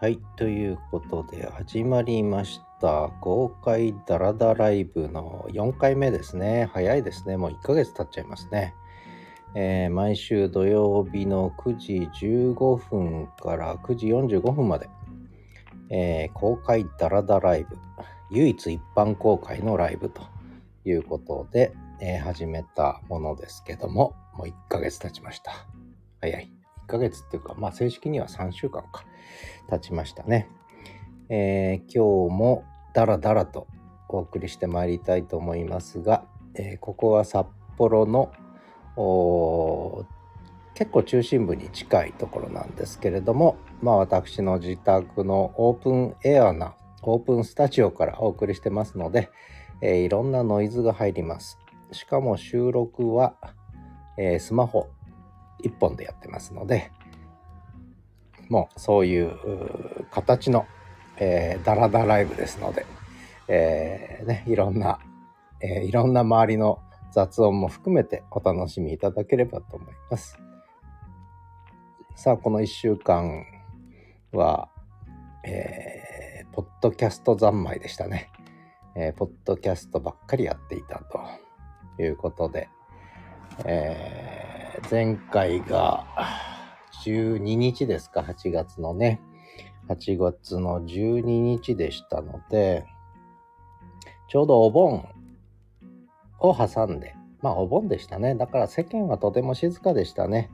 はい、ということで始まりました公開ダラダライブの4回目ですね。早いですね。もう1ヶ月経っちゃいますね。えー毎週土曜日の9時15分から9時45分まで、えー公開ダラダライブ、唯一一般公開のライブということで、えー始めたものですけども、もう1ヶ月経ちました。早い。1ヶ月っていうか、まあ正式には3週間か。経ちましたね。えー今日もダラダラとお送りしてまいりたいと思いますが、えーここは札幌の結構中心部に近いところなんですけれども、まあ私の自宅のオープンエアなオープンスタジオからお送りしてますので、えーいろんなノイズが入ります。しかも収録は、えースマホ1本でやってますので、もうそういう形の、えーダラダライブですので、えーね、いろんな、えーいろんな周りの雑音も含めてお楽しみいただければと思います。さあ、この1週間は、えーポッドキャスト三昧でしたね。えーポッドキャストばっかりやっていたということで、えー前回が12日ですか、8月のね、8月の12日でしたので、ちょうどお盆を挟んで、まあお盆でしたね。だから世間はとても静かでしたね。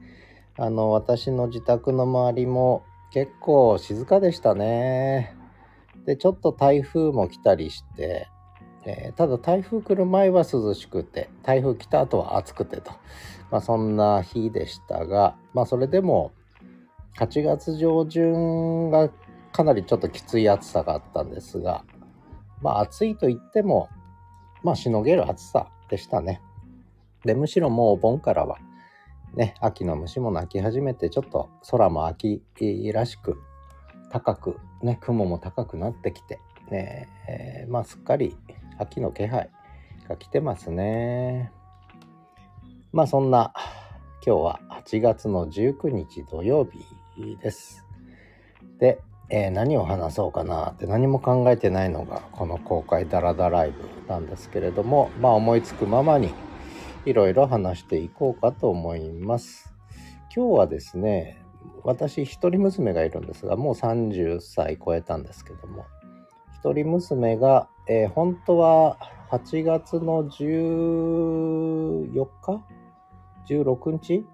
あの、私の自宅の周りも結構静かでしたね。で、ちょっと台風も来たりして、えーただ台風来る前は涼しくて、台風来た後は暑くてと、まあそんな日でしたが、まあそれでも8月上旬がかなりちょっときつい暑さがあったんですが、まあ暑いと言っても、まあしのげる暑さでしたね。で、むしろもうお盆からは、ね、秋の虫も鳴き始めて、ちょっと空も秋らしく、高く、ね、雲も高くなってきて、ね、えーまあすっかり秋の気配が来てますね。まあそんな今日は8月の19日土曜日です。で、えー何を話そうかなって何も考えてないのがこの公開ダラダライブなんですけれども、まあ思いつくままにいろいろ話していこうかと思います。今日はですね、私一人娘がいるんですが、もう30歳超えたんですけども、一人娘が、えー本当は8月の14日 ?16 日？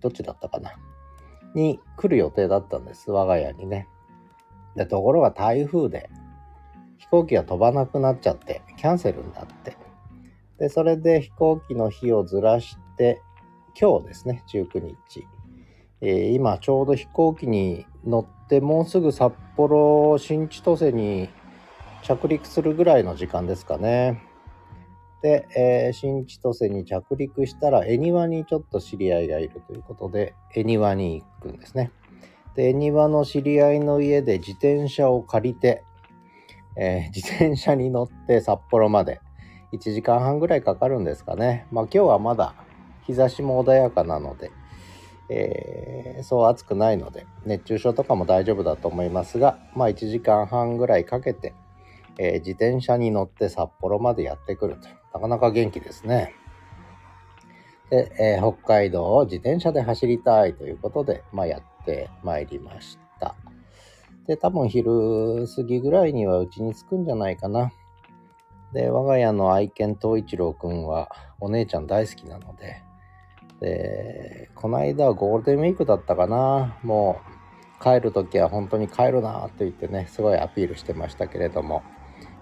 どっちだったかな？に来る予定だったんです。我が家にね。で、ところが台風で飛行機が飛ばなくなっちゃって、キャンセルになって。で、それで飛行機の日をずらして、今日ですね、19日。えー今ちょうど飛行機に乗ってもうすぐ札幌新千歳に着陸するぐらいの時間ですかね。で、えー新千歳に着陸したら恵庭にちょっと知り合いがいるということで恵庭に行くんですね。で恵庭の知り合いの家で自転車を借りて、えー自転車に乗って札幌まで1時間半ぐらいかかるんですかね。まあ今日はまだ日差しも穏やかなので、えーそう暑くないので熱中症とかも大丈夫だと思いますが、まあ1時間半ぐらいかけて、えー自転車に乗って札幌までやってくると。なかなか元気ですね。で、えー北海道を自転車で走りたいということで、まあやってまいりました。で、多分昼過ぎぐらいにはうちに着くんじゃないかな。で、我が家の愛犬東一郎くんはお姉ちゃん大好きなので、で、この間はゴールデンウィークだったかな。もう帰るときは本当に帰るなと言ってね、すごいアピールしてましたけれども、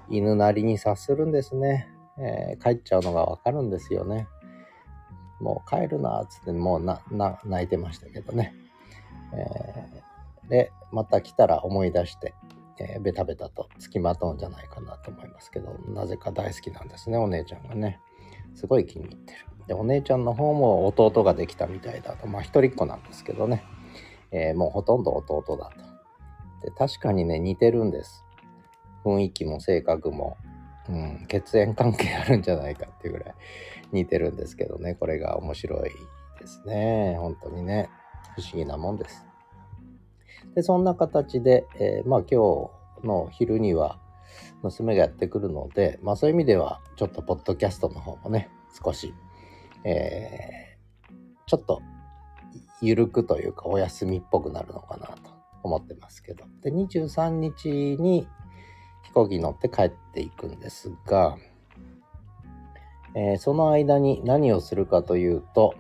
犬なりに察するんですね。えー帰っちゃうのがわかるんですよね。もう帰るなっつってもうなな泣いてましたけどね。えーで、また来たら思い出して、えーベタベタと付きまとうんじゃないかなと思いますけど、なぜか大好きなんですね、お姉ちゃんがね。すごい気に入ってる。で、お姉ちゃんの方も弟ができたみたいだと。まあ一人っ子なんですけどね。えーもうほとんど弟だと。で、確かにね、似てるんです。雰囲気も性格も、うん、血縁関係あるんじゃないかっていうぐらい似てるんですけどね、これが面白いですね。本当にね、不思議なもんです。で、そんな形で、えー、まあ今日の昼には娘がやってくるので、まあそういう意味では、ちょっとポッドキャストの方もね、少し、えー、ちょっと、ゆるくというかお休みっぽくなるのかなと思ってますけど。で、23日に飛行機に乗って帰っていくんですが、えー、その間に何をするかというと、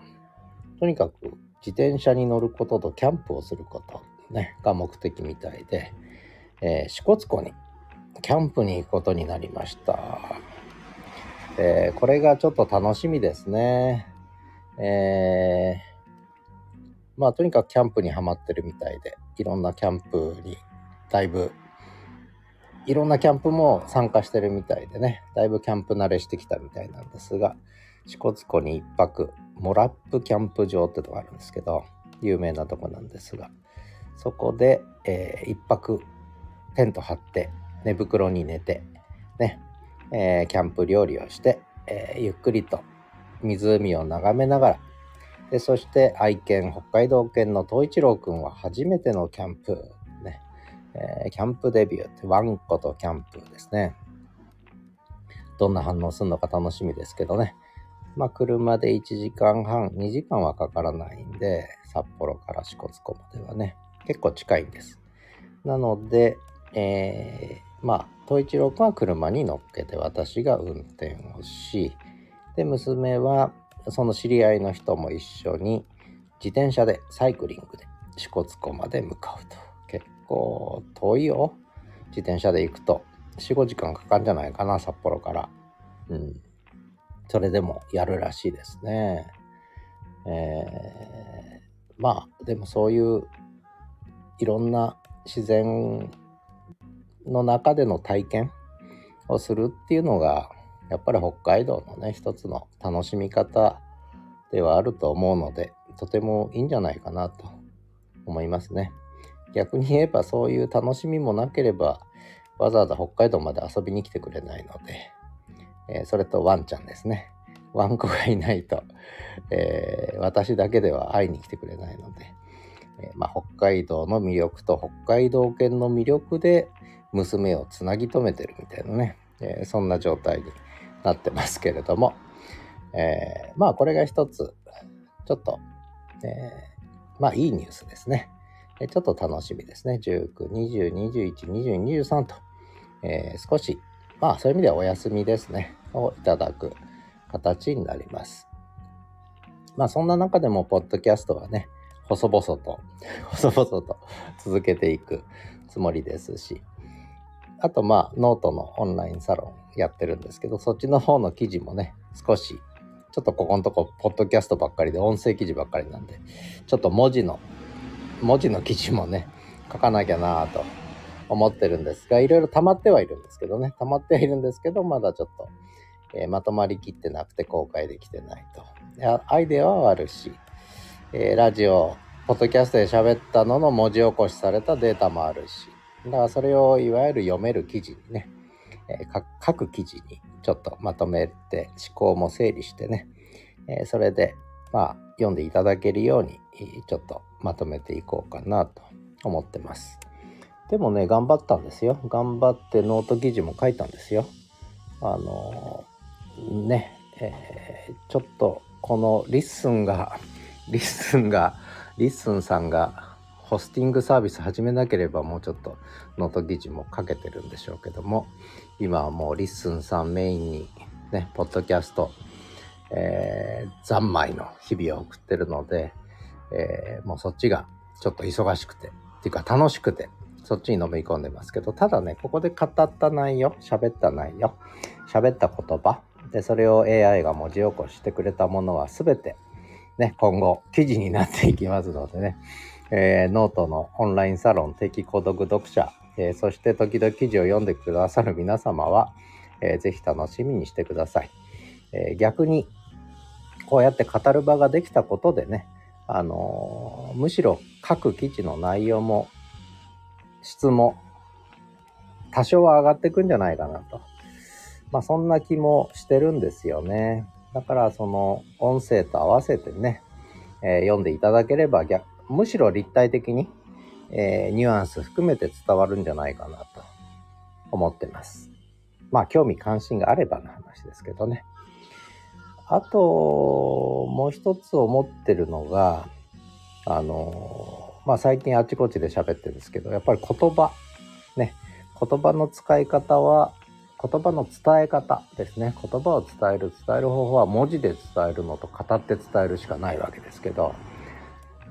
とにかく自転車に乗ることとキャンプをすることね、が目的みたいで、えー、支笏湖にキャンプに行くことになりました。えー、これがちょっと楽しみですね。えー、まあとにかくキャンプにはまってるみたいで、いろんなキャンプにだいぶ、いろんなキャンプも参加してるみたいでね、だいぶキャンプ慣れしてきたみたいなんですが、支笏湖に一泊、モラップキャンプ場ってとこあるんですけど、有名なとこなんですが、そこで、えー、一泊テント張って寝袋に寝てね、えー、キャンプ料理をして、えー、ゆっくりと湖を眺めながらでそして愛犬北海道犬の東一郎くんは初めてのキャンプ、え、キャンプデビューってワンコとキャンプですね。どんな反応するのか楽しみですけどね。まあ車で1時間半2時間はかからないんで札幌から支笏湖まではね結構近いんです。なので、えー、まあ東一郎くんは車に乗っけて私が運転をしで娘はその知り合いの人も一緒に自転車でサイクリングで支笏湖まで向かうと。結構遠いよ。自転車で行くと。45時間かかるんじゃないかな札幌から。うん。それでもやるらしいですね。えー、まあでもそういういろんな自然の中での体験をするっていうのがやっぱり北海道のね一つの楽しみ方ではあると思うのでとてもいいんじゃないかなと思いますね。逆に言えばそういう楽しみもなければわざわざ北海道まで遊びに来てくれないので、えー、それとワンちゃんですねワンコがいないと、えー、私だけでは会いに来てくれないので、えー、まあ、北海道の魅力と北海道犬の魅力で娘をつなぎ止めてるみたいなね、えー、そんな状態になってますけれども、えー、まあこれが一つちょっと、えー、まあいいニュースですね。ちょっと楽しみですね。19、20、21、22、23と、えー、少し、まあそういう意味ではお休みですね、をいただく形になります。まあそんな中でも、ポッドキャストはね、細々と、細々と続けていくつもりですし、あとまあノートのオンラインサロンやってるんですけど、そっちの方の記事もね、少し、ちょっとここのとこ、ポッドキャストばっかりで音声記事ばっかりなんで、ちょっと文字の、文字の記事もね、書かなきゃなと思ってるんですが、いろいろ溜まってはいるんですけどね、溜まってはいるんですけど、まだちょっと、えー、まとまりきってなくて公開できてないと。アイデアはあるし、えー、ラジオ、ポッドキャストで喋ったのの文字起こしされたデータもあるし、だからそれをいわゆる読める記事にね、えー、各記事にちょっとまとめて思考も整理してね、えー、それでまあ読んでいただけるようにちょっとまとめていこうかなと思ってます。でもね、頑張ったんですよ。頑張ってノート記事も書いたんですよ。あのー、ね、えー、ちょっとこのリッスンが、リッスンが、リッスンさんがホスティングサービス始めなければもうちょっとノート記事も書けてるんでしょうけども今はもうリッスンさんメインにねポッドキャスト、えー、三昧の日々を送ってるので、えー、もうそっちがちょっと忙しくてっていうか楽しくてそっちにのめり込んでますけどただねここで語った内容喋った内容喋った言葉でそれを AI が文字起こしてくれたものは全てね今後記事になっていきますのでねえー、ノートのオンラインサロン定期購読読者、えー、そして時々記事を読んでくださる皆様は、えー、ぜひ楽しみにしてください。えー、逆に、こうやって語る場ができたことでね、あの、むしろ各記事の内容も質も多少は上がっていくんじゃないかなと。まあそんな気もしてるんですよね。だからその音声と合わせてね、えー、読んでいただければ逆むしろ立体的にえー、ニュアンス含めて伝わるんじゃないかなと思ってます。まあ興味関心があればの話ですけどね。あと、もう一つ思ってるのが、あの、まあ最近あちこちで喋ってるんですけど、やっぱり言葉、ね、言葉の使い方は、言葉の伝え方ですね。言葉を伝える、伝える方法は文字で伝えるのと語って伝えるしかないわけですけど、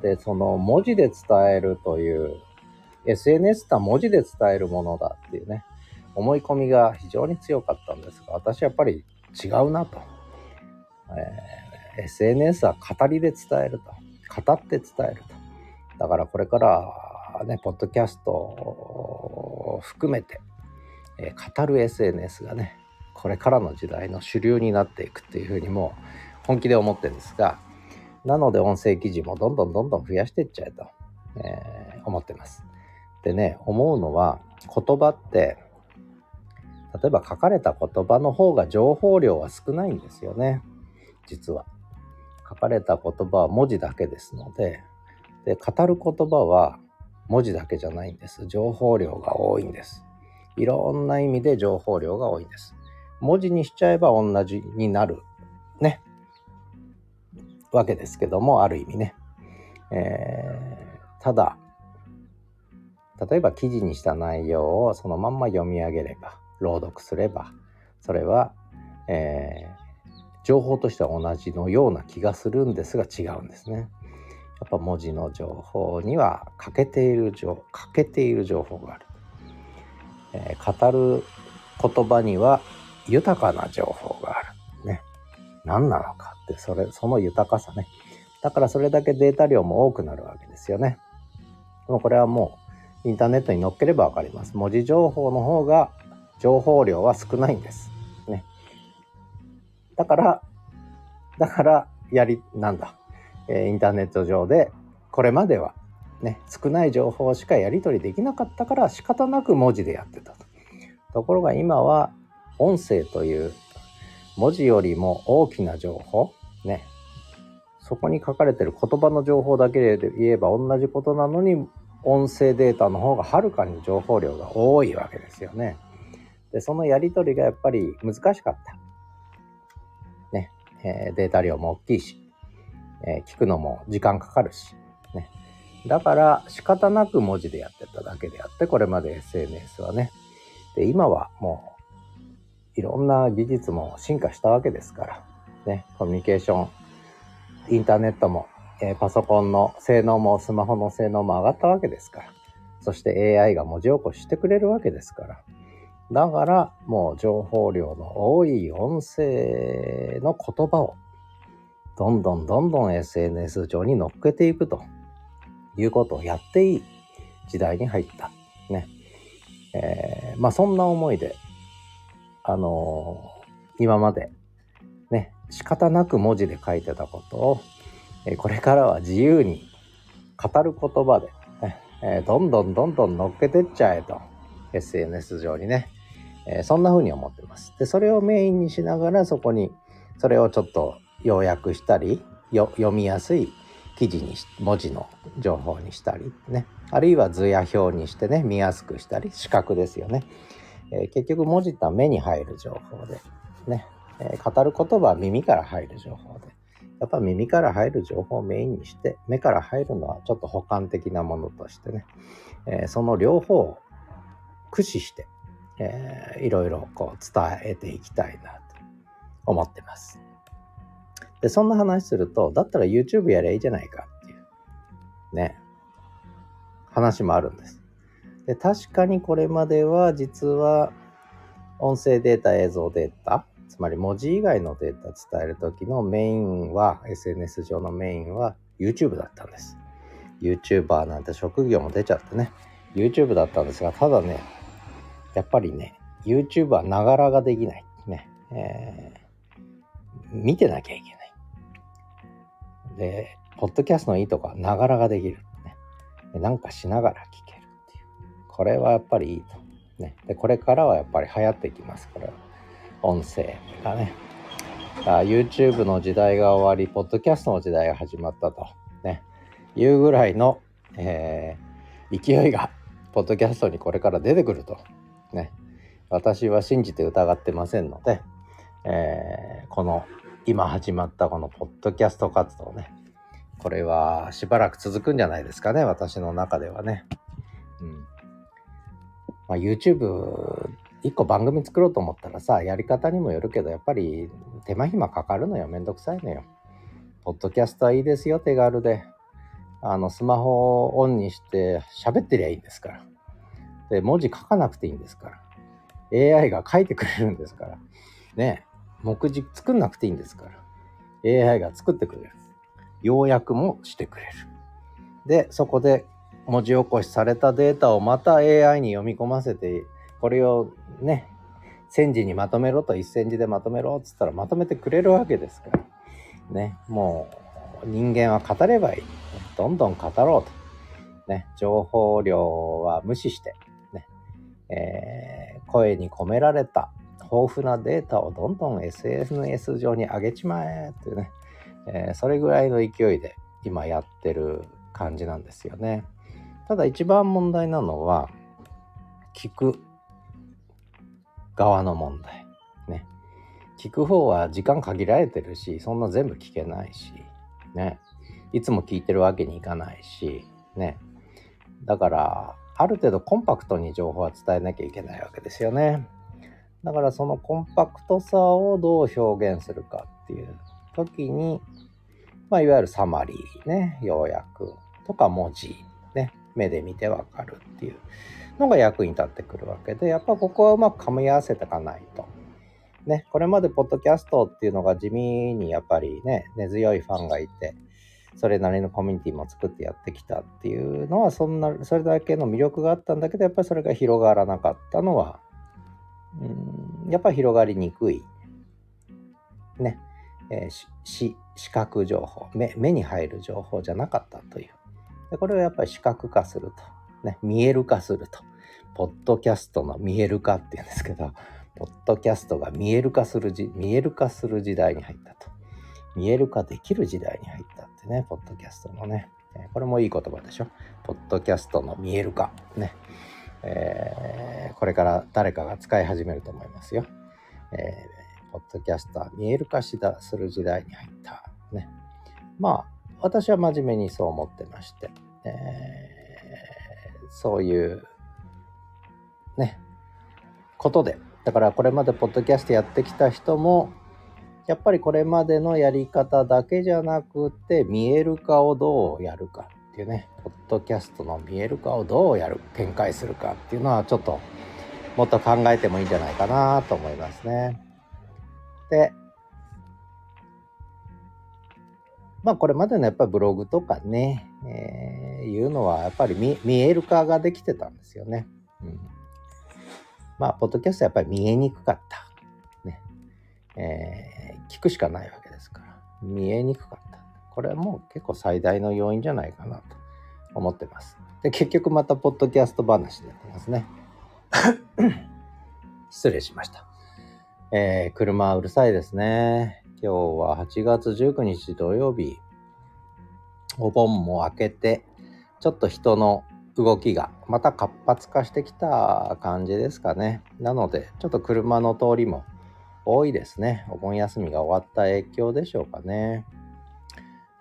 で、その文字で伝えるという、SNS って文字で伝えるものだっていうね、思い込みが非常に強かったんですが、私はやっぱり違うなと。えー、SNS は語りで伝えると。語って伝えると。だからこれからね、ポッドキャストを含めて、えー、語る SNS がね、これからの時代の主流になっていくっていうふうにも本気で思ってるんですが、なので音声記事もどんどんどんどん増やしていっちゃえと、えー、思ってます。でね、思うのは言葉って例えば書かれた言葉の方が情報量は少ないんですよね。実は。書かれた言葉は文字だけですので、で、語る言葉は文字だけじゃないんです。情報量が多いんです。いろんな意味で情報量が多いんです。文字にしちゃえば同じになる。ね。わけですけども、ある意味ね。えー、ただ、例えば記事にした内容をそのまんま読み上げれば、朗読すればそれは、え、情報としては同じのような気がするんですが違うんですね。やっぱ文字の情報には欠けている情欠けている情報がある、えー、語る言葉には豊かな情報がある。ね。何なのかって、それ、その豊かさね。だからそれだけデータ量も多くなるわけですよね。もうこれはもうインターネットに載っければわかります。文字情報の方が情報量は少ないんです。だから、だから、やり、なんだ、えー、インターネット上で、これまでは、ね、少ない情報しかやり取りできなかったから仕方なく文字でやってたと。ところが今は、音声という文字よりも大きな情報、ね、そこに書かれてる言葉の情報だけで言えば同じことなのに音声データの方がはるかに情報量が多いわけですよね。で、そのやり取りがやっぱり難しかった。え、データ量も大きいし、え、聞くのも時間かかるし、ね。だから仕方なく文字でやってただけであって、これまで SNS はね。で、今はもう、いろんな技術も進化したわけですから、ね、コミュニケーション、インターネットも、えー、パソコンの性能もスマホの性能も上がったわけですから、そして AI が文字起こししてくれるわけですから、だからもう情報量の多い音声の言葉をどんどんどんどん SNS 上に乗っけていくということをやっていい時代に入った。ね。えー、まあそんな思いで、あのー、今までね、仕方なく文字で書いてたことを、え、これからは自由に語る言葉で、ねえ、どんどんどんどん乗っけてっちゃえと。SNS 上にね。えー、そんな風に思ってます。で、それをメインにしながらそこに、それをちょっと要約したり、読みやすい記事にし、文字の情報にしたり、ね。あるいは図や表にしてね、見やすくしたり、視覚ですよね。えー、結局文字っては目に入る情報で、ね。えー、語る言葉は耳から入る情報で。やっぱ耳から入る情報をメインにして、目から入るのはちょっと補完的なものとしてね、えー、その両方を駆使して、え、いろいろこう伝えていきたいなと思ってます。で、そんな話すると、だったら YouTube やりゃいいじゃないかっていう、ね、話もあるんです。で、確かにこれまでは実は音声データ、映像データ、つまり文字以外のデータ伝えるときのメインは、SNS 上のメインは YouTube だったんです。YouTuber なんて職業も出ちゃってね、YouTube だったんですが、ただね、やっぱりね、YouTube はながらができない。ね。えー、見てなきゃいけない。で、ポッドキャストのいいとこはながらができる。ね。なんかしながら聞けるっていう。これはやっぱりいいと。ね。で、これからはやっぱり流行ってきます。これは。音声がね。YouTube の時代が終わり、ポッドキャストの時代が始まったと。ね。いうぐらいの、えー勢いがポッドキャストにこれから出てくるとね私は信じて疑ってませんので、えー、この今始まったこのポッドキャスト活動ねこれはしばらく続くんじゃないですかね私の中ではね。うんまあ、YouTube 一個番組作ろうと思ったらさやり方にもよるけどやっぱり手間暇かかるのよめんどくさいのよ。ポッドキャストはいいですよ手軽で。あのスマホをオンにして喋ってりゃいいんですから。で文字書かなくていいんですから。AI が書いてくれるんですから。ね目次作んなくていいんですから。AI が作ってくれる。要約もしてくれる。で、そこで文字起こしされたデータをまた AI に読み込ませて、これをね、1000字にまとめろと1000字でまとめろっつったらまとめてくれるわけですから。ね、もう人間は語ればいい。どんどん語ろうと。ね、情報量は無視して、えー、声に込められた豊富なデータをどんどん SNS 上に上げちまえっていうね、えー、それぐらいの勢いで今やってる感じなんですよね。ただ一番問題なのは聞く側の問題。ね。聞く方は時間限られてるしそんな全部聞けないしね。いつも聞いてるわけにいかないしね。だからある程度コンパクトに情報は伝えなきゃいけないわけですよね。だからそのコンパクトさをどう表現するかっていう時に、まあ、いわゆるサマリーね、要約とか文字、ね、目で見てわかるっていうのが役に立ってくるわけで、やっぱここはうまく噛み合わせていかないと。ね、これまでポッドキャストっていうのが地味にやっぱりね、根強いファンがいて、それなりのコミュニティも作ってやってきたっていうのは、そんな、それだけの魅力があったんだけど、やっぱりそれが広がらなかったのは、うん、やっぱり広がりにくい。ね。えー、し視覚情報目目に入る情報じゃなかったというでこれをやっぱり視覚化すると、ね、見える化するとポッドキャストの見える化っていうんですけどポッドキャストが見える化するじ見える化する時代に入ったと見える化できる時代に入ったてねポッドキャストのね。これもいい言葉でしょ？ポッドキャストの見える化。ね。えー、これから誰かが使い始めると思いますよ。えーポッドキャスター見える化しだする時代に入った。ね。まあ、私は真面目にそう思ってまして、えー、そういう、ね、ことで、だからこれまでポッドキャストやってきた人も、やっぱりこれまでのやり方だけじゃなくて、見える化をどうやるかっていうね、ポッドキャストの見える化をどうやる、展開するかっていうのはちょっともっと考えてもいいんじゃないかなと思いますね。で、まあこれまでのやっぱりブログとかね、えー、いうのはやっぱり見見える化ができてたんですよね。うん、まあ、ポッドキャストはやっぱり見えにくかった。ね。えー、聞くしかないわけですから。見えにくかった。これはもう結構最大の要因じゃないかなと思ってます。で、結局またポッドキャスト話になってますね。失礼しました。えー、車うるさいですね。今日は8月19日土曜日。お盆も明けて、ちょっと人の動きがまた活発化してきた感じですかね。なので、ちょっと車の通りも多いですね。お盆休みが終わった影響でしょうかね。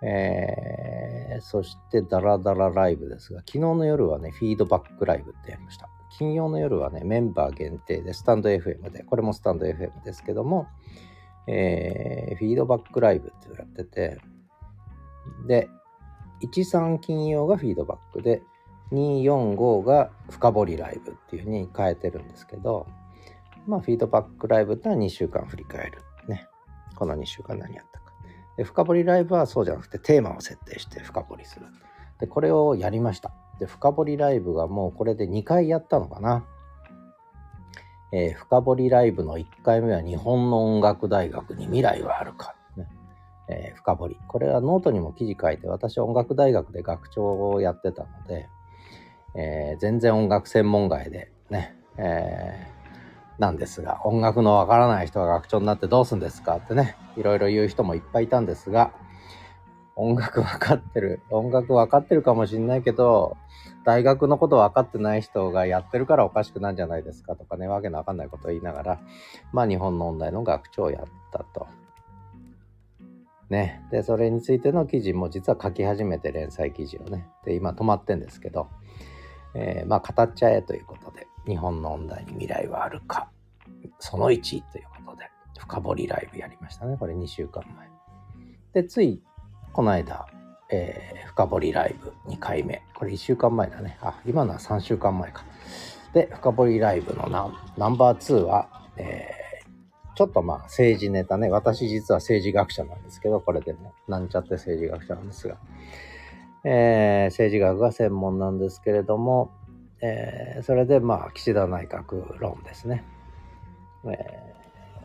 えー、そしてダラダラライブですが、昨日の夜はね、フィードバックライブってやりました。金曜の夜はね、メンバー限定で、スタンド FM で、これもスタンド FM ですけども、えー、フィードバックライブってやってて、で、13金曜がフィードバックで、245が深掘りライブっていう風に変えてるんですけど、まあ、フィードバックライブってのは2週間振り返る。ね。この2週間何やったか。で、深掘りライブはそうじゃなくてテーマを設定して深掘りする。で、これをやりました。で、深掘りライブがもうこれで2回やったのかな。えー、深掘りライブの1回目は日本の音楽大学に未来はあるか。えー、深掘り。これはノートにも記事書いて、私は音楽大学で学長をやってたので、えー、全然音楽専門外でね、え、なんですが、音楽のわからない人が学長になってどうすんですかってね、いろいろ言う人もいっぱいいたんですが、音楽分かってる、音楽分かってるかもしんないけど、大学のこと分かってない人がやってるからおかしくなんじゃないですかとかね、わけのわかんないことを言いながら、まあ日本の音大の学長をやったと。ね。で、それについての記事も実は書き始めて連載記事をね。で、今止まってんですけど、えー、まあ語っちゃえということで、日本の音大に未来はあるか、その1ということで、深掘りライブやりましたね。これ2週間前。で、ついこの間、えー、深掘りライブ2回目。これ1週間前だね。あ、今のは3週間前か。で、深掘りライブのナンバー2は、えー、ちょっとまあ政治ネタね。私実は政治学者なんですけど、これでもなんちゃって政治学者なんですが、えー、政治学が専門なんですけれども、えー、それでまあ岸田内閣論ですね。え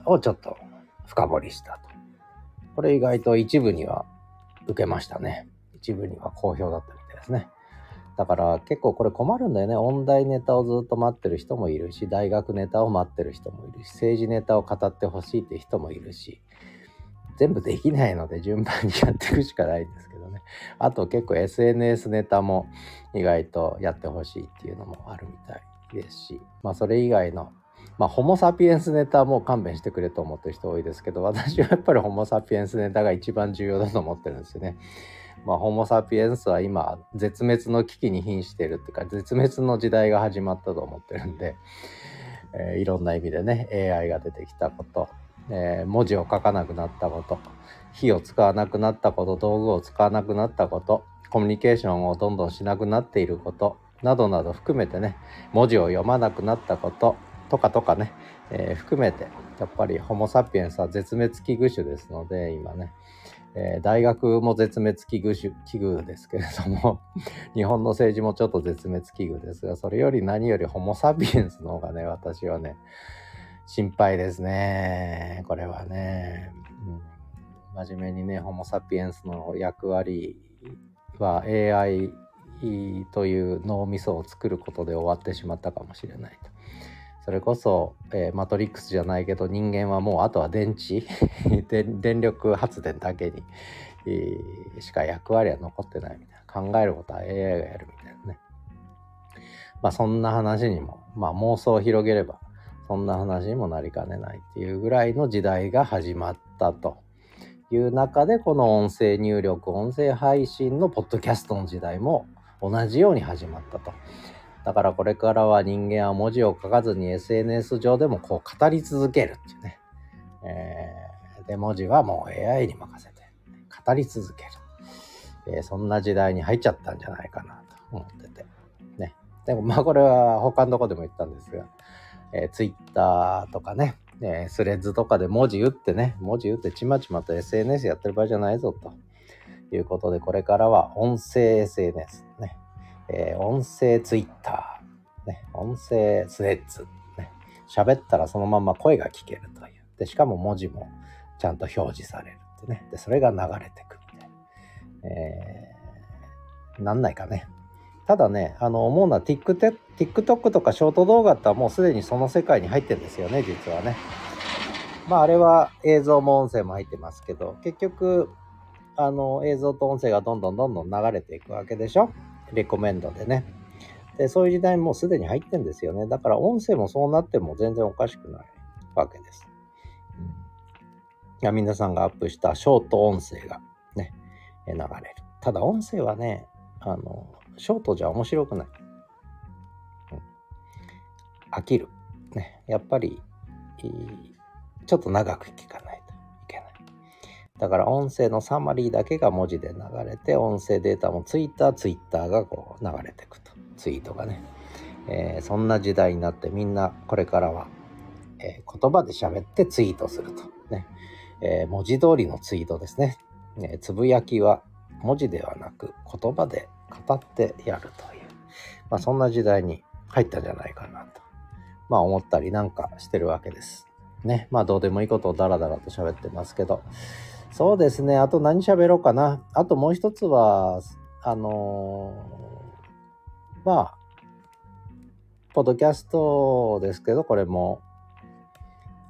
ー、をちょっと深掘りしたと。これ意外と一部には受けましたね。一部には好評だったみたいですね。だから結構これ困るんだよね。音大ネタをずっと待ってる人もいるし、大学ネタを待ってる人もいるし、政治ネタを語ってほしいって人もいるし、全部できないので順番にやっていくしかないんですね。あと結構 SNS ネタも意外とやってほしいっていうのもあるみたいですし、まあそれ以外のまあ、ホモ・サピエンスネタも勘弁してくれと思ってる人多いですけど、私はやっぱりホモ・サピエンスネタが一番重要だと思ってるんですよね。まあ、ホモ・サピエンスは今、絶滅の危機に瀕してるっていうか、絶滅の時代が始まったと思ってるんで、えー、いろんな意味でね、AI が出てきたこと、えー、文字を書かなくなったこと、火を使わなくなったこと、道具を使わなくなったこと、コミュニケーションをどんどんしなくなっていること、などなど含めてね、文字を読まなくなったこと、とかとかね、えー、含めて、やっぱりホモ・サピエンスは絶滅危惧種ですので、今ね、えー、大学も絶滅危惧種、危惧ですけれども、日本の政治もちょっと絶滅危惧ですが、それより何よりホモ・サピエンスの方がね、私はね、心配ですね。これはね、うん、真面目にね、ホモ・サピエンスの役割は AI という脳みそを作ることで終わってしまったかもしれないと。それこそ、えー、マトリックスじゃないけど人間はもうあとは電池。電力発電だけに、えー、しか役割は残ってないみたいな。考えることは AI がやるみたいなね。まあそんな話にもまあ妄想を広げればそんな話にもなりかねないっていうぐらいの時代が始まったと。いう中でこの音声入力音声配信のポッドキャストの時代も同じように始まったと。だからこれからは人間は文字を書かずに SNS 上でもこう語り続けるっていうね。えー、で、文字はもう AI に任せて語り続ける。えー、そんな時代に入っちゃったんじゃないかなと思ってて。ね。でもまあこれは他のとこでも言ったんですが、えー、Twitter とかね、えー、スレッズとかで文字打ってね、文字打ってちまちまと SNS やってる場合じゃないぞということで、これからは音声 SNS ね。えー、音声ツイッター、ね、音声スレッズ、ね、喋ったらそのまま声が聞けるという。で、しかも文字もちゃんと表示されるってね。で、それが流れてくみたいな。えー、なんないかね。ただね、あの、思うのは TikTok, TikTok とかショート動画ってもうすでにその世界に入ってるんですよね、実はね。まあ、あれは映像も音声も入ってますけど、結局、あの、映像と音声がどんどんどんどん流れていくわけでしょ？レコメンドでね。で、そういう時代にもうすでに入ってんですよね。だから音声もそうなっても全然おかしくないわけです。うん、皆さんがアップしたショート音声がね、流れる。ただ音声はね、あの、ショートじゃ面白くない。うん、飽きる。ね、やっぱり、ちょっと長く聞かないといけない。だから音声のサマリーだけが文字で流れて、音声データもツイッター、ツイッターがこう流れていくと。ツイートがね。えー、そんな時代になってみんなこれからは、えー、言葉で喋ってツイートすると。ね。えー、文字通りのツイートですね。えつぶやきは文字ではなく言葉で語ってやるという。まあそんな時代に入ったんじゃないかなと。まあ思ったりなんかしてるわけです。ね。まあどうでもいいことをダラダラと喋ってますけど。そうですね。あと何喋ろうかな。あともう一つは、あのー、まあ、ポッドキャストですけど、これも、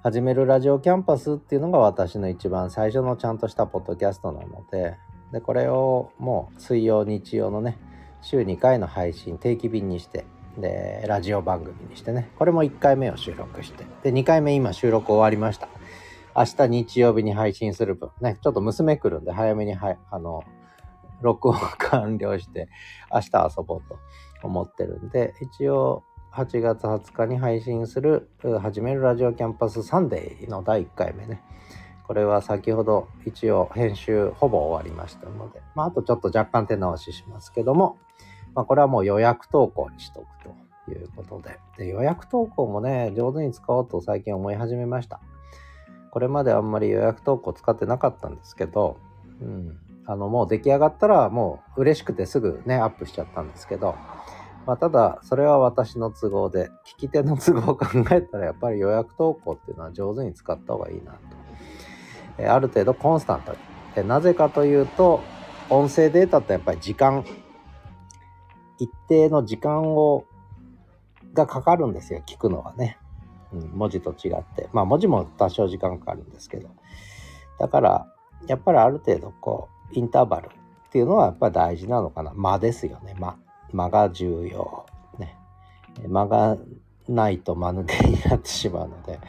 始めるラジオキャンパスっていうのが私の一番最初のちゃんとしたポッドキャストなので、でこれをもう水曜日曜のね週2回の配信定期便にしてでラジオ番組にしてねこれも1回目を収録してで2回目今収録終わりました。明日日曜日に配信する分ねちょっと娘来るんで早めにはあの録音完了して明日遊ぼうと思ってるんで一応8月20日に配信する「始めるラジオキャンパスサンデー」の第1回目ねこれは先ほど一応編集ほぼ終わりましたので、まあ、あとちょっと若干手直ししますけども、まあ、これはもう予約投稿にしとくということで。で予約投稿もね上手に使おうと最近思い始めました。これまであんまり予約投稿使ってなかったんですけど、うん、あのもう出来上がったらもう嬉しくてすぐねアップしちゃったんですけどまあ、ただ、それは私の都合で、聞き手の都合を考えたら、やっぱり予約投稿っていうのは上手に使った方がいいなと。ある程度コンスタントに。なぜかというと、音声データってやっぱり時間、一定の時間を、がかかるんですよ、聞くのはね。うん、文字と違って。まあ文字も多少時間かかるんですけど。だから、やっぱりある程度こう、インターバルっていうのはやっぱり大事なのかな。間ですよね、間。間が重要。ね。間がないと間抜けになってしまうので、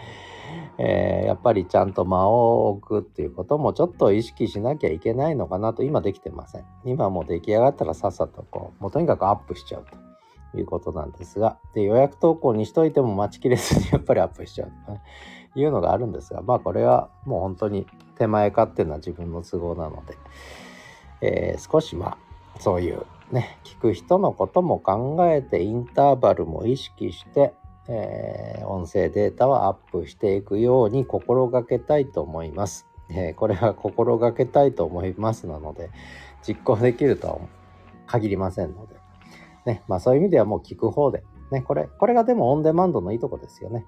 えー、やっぱりちゃんと間を置くっていうこともちょっと意識しなきゃいけないのかなと今できてません。今もう出来上がったらさっさとこう、もうとにかくアップしちゃうということなんですが、で予約投稿にしといても待ちきれずにやっぱりアップしちゃうと、いうのがあるんですが、まあこれはもう本当に手前勝手な自分の都合なので、えー、少しまあそういうね、聞く人のことも考えてインターバルも意識して、えー、音声データはアップしていくように心がけたいと思います。えー、これは 心がけたいと思いますなので実行できるとは限りませんので、ね、まあそういう意味ではもう聞く方で、ね、これ、これがでもオンデマンドのいいとこですよね。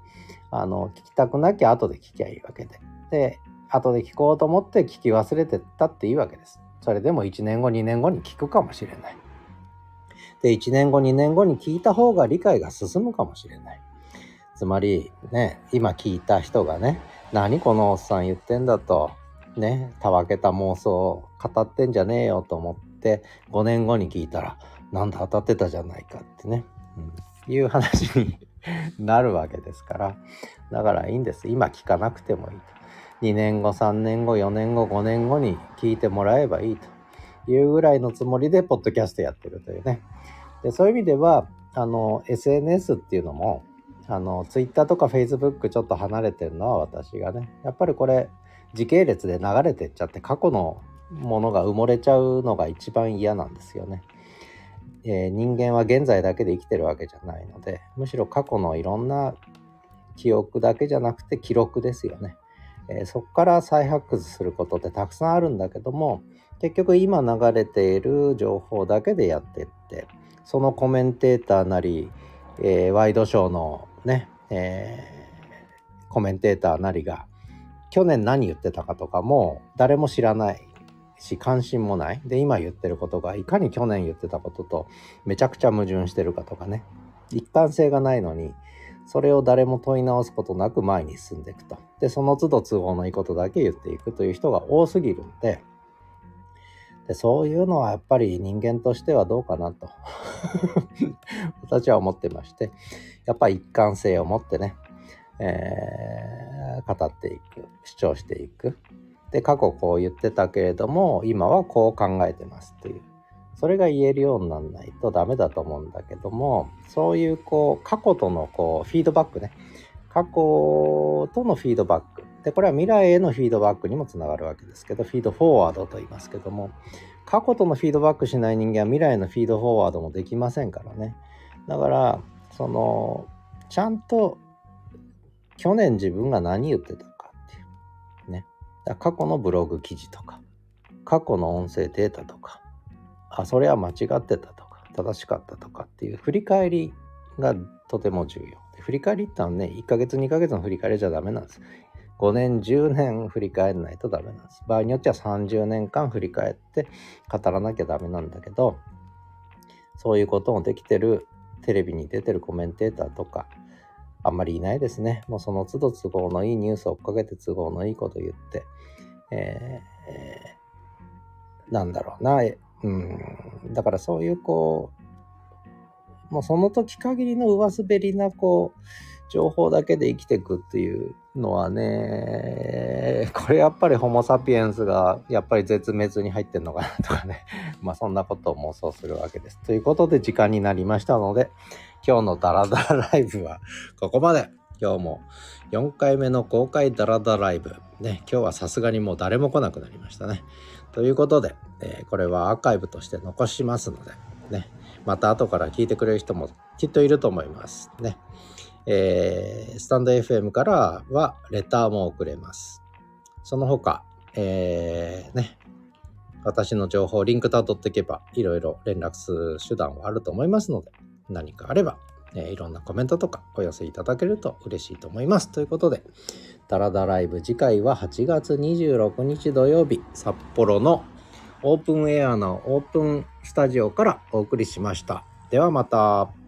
あの、聞きたくなきゃ後で聞きゃいいわけで。で、後で聞こうと思って聞き忘れてたっていいわけです。それでも1年後、2年後に聞くかもしれない。で、1年後、2年後に聞いた方が理解が進むかもしれない。つまり、ね、今聞いた人がね、何このおっさん言ってんだと、ね、たわけた妄想を語ってんじゃねえよと思って、5年後に聞いたら、なんだ当たってたじゃないかってね、うん、いう話になるわけですから、だからいいんです。今聞かなくてもいいと。2年後、3年後、4年後、5年後に聞いてもらえばいいと。いうぐらいのつもりで、ポッドキャストやってるというね。でそういう意味では、あの、SNS っていうのも、あの、Twitter とか Facebook ちょっと離れてるのは私がね、やっぱりこれ、時系列で流れてっちゃって、過去のものが埋もれちゃうのが一番嫌なんですよね。えー、人間は現在だけで生きてるわけじゃないので、むしろ過去のいろんな記憶だけじゃなくて記録ですよね。えー、そこから再発掘することってたくさんあるんだけども、結局今流れている情報だけでやってってそのコメンテーターなり、えー、ワイドショーのね、えー、コメンテーターなりが去年何言ってたかとかも誰も知らないし関心もない。で今言ってることがいかに去年言ってたこととめちゃくちゃ矛盾してるかとかね。一貫性がないのにそれを誰も問い直すことなく前に進んでいくと。でその都度都合のいいことだけ言っていくという人が多すぎるんででそういうのはやっぱり人間としてはどうかなと。私は思ってましてやっぱり一貫性を持ってね、えー、語っていく主張していく。で過去こう言ってたけれども今はこう考えてますという。それが言えるようにならないとダメだと思うんだけどもそういうこう過去とのこうフィードバックね。過去とのフィードバックで、これは未来へのフィードバックにもつながるわけですけど、フィードフォワードと言いますけども、過去とのフィードバックしない人間は未来のフィードフォワードもできませんからね。だから、その、ちゃんと去年自分が何言ってたかっていう。ね。過去のブログ記事とか、過去の音声データとか、あ、それは間違ってたとか、正しかったとかっていう振り返りがとても重要。振り返りってのはね、1ヶ月2ヶ月の振り返りじゃダメなんです。5年10年振り返らないとダメなんです。場合によっては30年間振り返って語らなきゃダメなんだけどそういうこともできてるテレビに出てるコメンテーターとかあんまりいないですね。もうその都度都合のいいニュースを追っかけて都合のいいこと言って、えー、なんだろうな、うん、だからそういうこう、もうその時限りの上滑りなこう、情報だけで生きていくっていうのはね、これやっぱりホモ・サピエンスがやっぱり絶滅に入ってんのかなとかね、まあそんなことを妄想するわけです。ということで時間になりましたので、今日のダラダラライブはここまで。今日も4回目の公開ダラダライブ。ね、今日はさすがにもう誰も来なくなりましたね。ということで、えー、これはアーカイブとして残しますので、ね、また後から聞いてくれる人もきっといると思います。ね。えー、スタンド FM からはレターも送れます。その他、えー、ね、私の情報、リンクたどっていけば、いろいろ連絡する手段はあると思いますので、何かあれば、えー、いろんなコメントとかお寄せいただけると嬉しいと思います。ということで、ダラダライブ次回は8月26日土曜日、札幌のオープンエアのオープンスタジオからお送りしました。ではまた。